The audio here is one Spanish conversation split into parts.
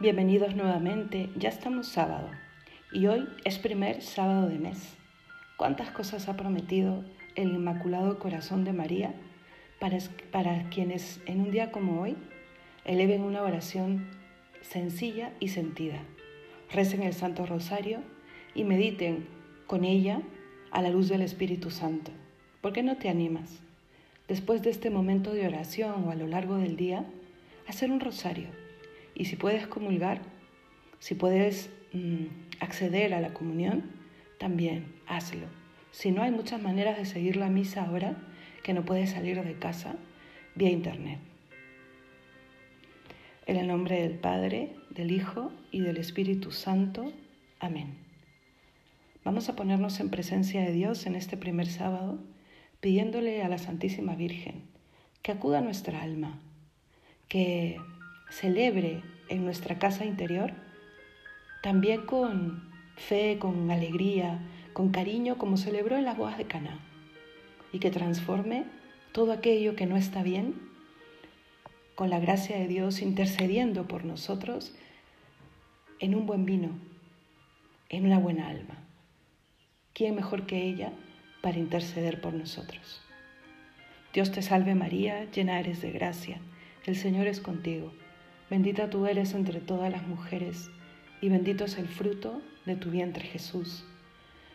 Bienvenidos nuevamente, ya estamos sábado y hoy es primer sábado de mes. ¿Cuántas cosas ha prometido el Inmaculado Corazón de María para, para quienes en un día como hoy eleven una oración sencilla y sentida? Recen el Santo Rosario y mediten con ella a la luz del Espíritu Santo. ¿Por qué no te animas? Después de este momento de oración o a lo largo del día, hacer un rosario y si puedes comulgar, si puedes mm, acceder a la comunión, también hazlo. Si no, hay muchas maneras de seguir la misa ahora que no puedes salir de casa vía internet. En el nombre del Padre, del Hijo y del Espíritu Santo. Amén. Vamos a ponernos en presencia de Dios en este primer sábado, pidiéndole a la Santísima Virgen que acuda a nuestra alma, que celebre en nuestra casa interior, también con fe, con alegría, con cariño, como celebró en las bodas de Caná, y que transforme todo aquello que no está bien, con la gracia de Dios intercediendo por nosotros, en un buen vino, en una buena alma. ¿Quién mejor que ella para interceder por nosotros? Dios te salve María, llena eres de gracia, el Señor es contigo. Bendita tú eres entre todas las mujeres, y bendito es el fruto de tu vientre Jesús.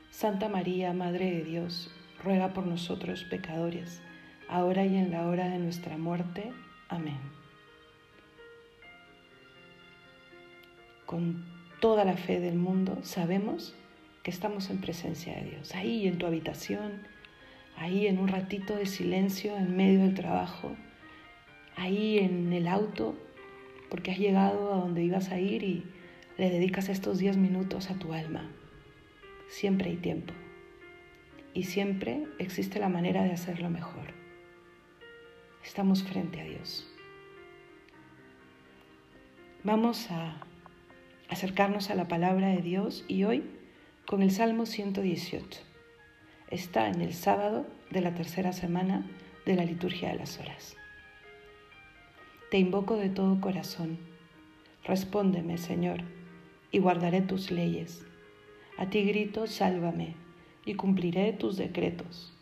Santa María, Madre de Dios, ruega por nosotros pecadores, ahora y en la hora de nuestra muerte. Amén. Con toda la fe del mundo sabemos que estamos en presencia de Dios, ahí en tu habitación, ahí en un ratito de silencio en medio del trabajo, ahí en el auto porque has llegado a donde ibas a ir y le dedicas estos 10 minutos a tu alma. Siempre hay tiempo y siempre existe la manera de hacerlo mejor. Estamos frente a Dios. Vamos a acercarnos a la palabra de Dios y hoy con el Salmo 118. Está en el sábado de la tercera semana de la liturgia de las horas. Te invoco de todo corazón. Respóndeme, Señor, y guardaré tus leyes. A ti grito, sálvame, y cumpliré tus decretos.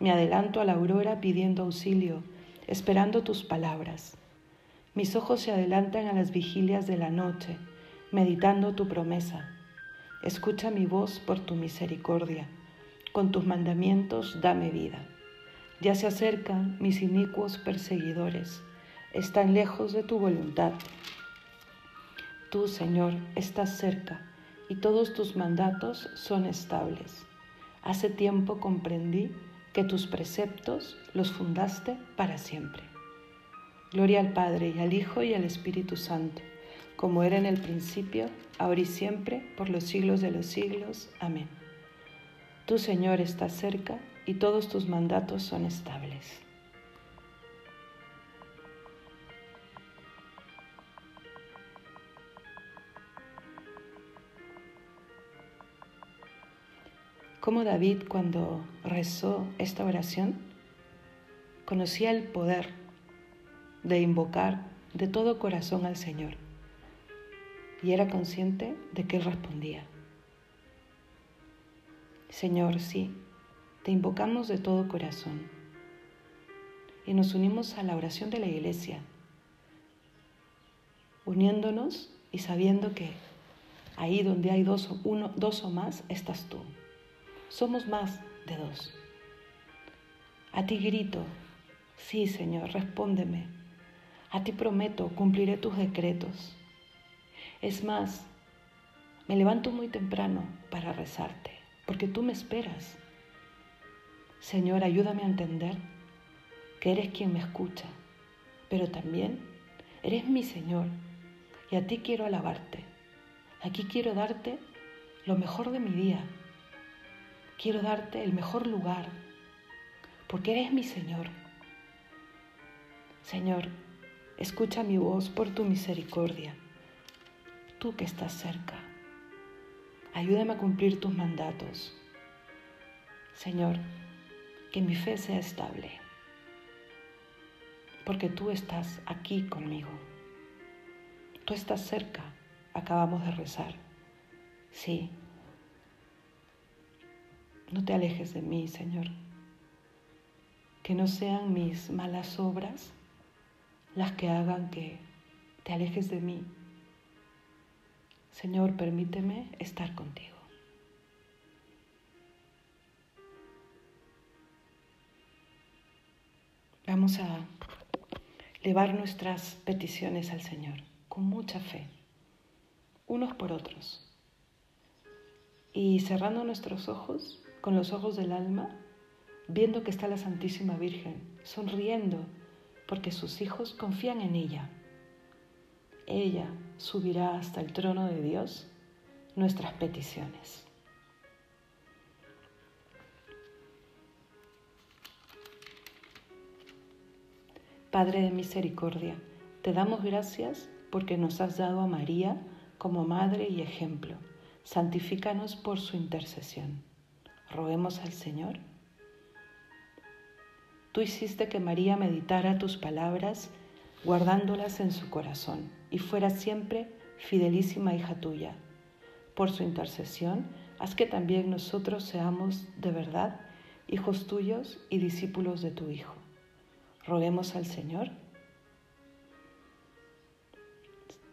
Me adelanto a la aurora pidiendo auxilio, esperando tus palabras. Mis ojos se adelantan a las vigilias de la noche, meditando tu promesa. Escucha mi voz por tu misericordia. Con tus mandamientos dame vida. Ya se acercan mis inicuos perseguidores están lejos de tu voluntad. Tú, Señor, estás cerca y todos tus mandatos son estables. Hace tiempo comprendí que tus preceptos los fundaste para siempre. Gloria al Padre y al Hijo y al Espíritu Santo, como era en el principio, ahora y siempre, por los siglos de los siglos. Amén. Tú, Señor, estás cerca y todos tus mandatos son estables. Cómo David cuando rezó esta oración conocía el poder de invocar de todo corazón al Señor y era consciente de que Él respondía. Señor, sí, te invocamos de todo corazón y nos unimos a la oración de la iglesia, uniéndonos y sabiendo que ahí donde hay dos, uno, dos o más estás tú somos más de dos. A ti grito, sí Señor, respóndeme. A ti prometo, cumpliré tus decretos. Es más, me levanto muy temprano para rezarte, porque tú me esperas. Señor, ayúdame a entender que eres quien me escucha, pero también eres mi Señor y a ti quiero alabarte. Aquí quiero darte lo mejor de mi día quiero darte el mejor lugar, porque eres mi Señor. Señor, escucha mi voz por tu misericordia, tú que estás cerca. Ayúdame a cumplir tus mandatos. Señor, que mi fe sea estable, porque tú estás aquí conmigo. Tú estás cerca acabamos de rezar. Sí, no te alejes de mí, Señor. Que no sean mis malas obras las que hagan que te alejes de mí. Señor, permíteme estar contigo. Vamos a elevar nuestras peticiones al Señor con mucha fe, unos por otros. Y cerrando nuestros ojos, con los ojos del alma, viendo que está la Santísima Virgen, sonriendo, porque sus hijos confían en ella. Ella subirá hasta el trono de Dios nuestras peticiones. Padre de misericordia, te damos gracias porque nos has dado a María como madre y ejemplo. Santifícanos por su intercesión. Roguemos al Señor. Tú hiciste que María meditara tus palabras, guardándolas en su corazón, y fuera siempre fidelísima hija tuya. Por su intercesión, haz que también nosotros seamos de verdad hijos tuyos y discípulos de tu Hijo. Roguemos al Señor.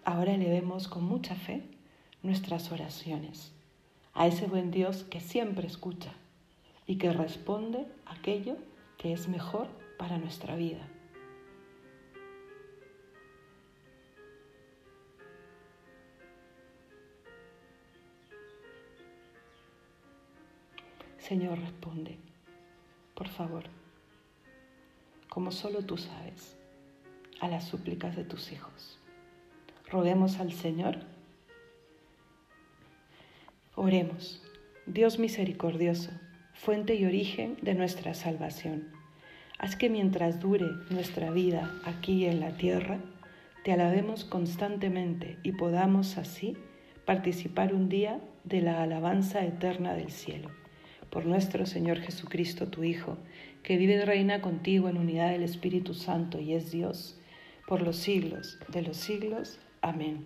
Ahora elevemos con mucha fe nuestras oraciones a ese buen Dios que siempre escucha y que responde aquello que es mejor para nuestra vida. Señor, responde, por favor, como solo tú sabes, a las súplicas de tus hijos. Roguemos al Señor Oremos, Dios misericordioso, fuente y origen de nuestra salvación. Haz que mientras dure nuestra vida aquí en la tierra, te alabemos constantemente y podamos así participar un día de la alabanza eterna del cielo. Por nuestro Señor Jesucristo, tu Hijo, que vive y reina contigo en unidad del Espíritu Santo y es Dios, por los siglos de los siglos. Amén.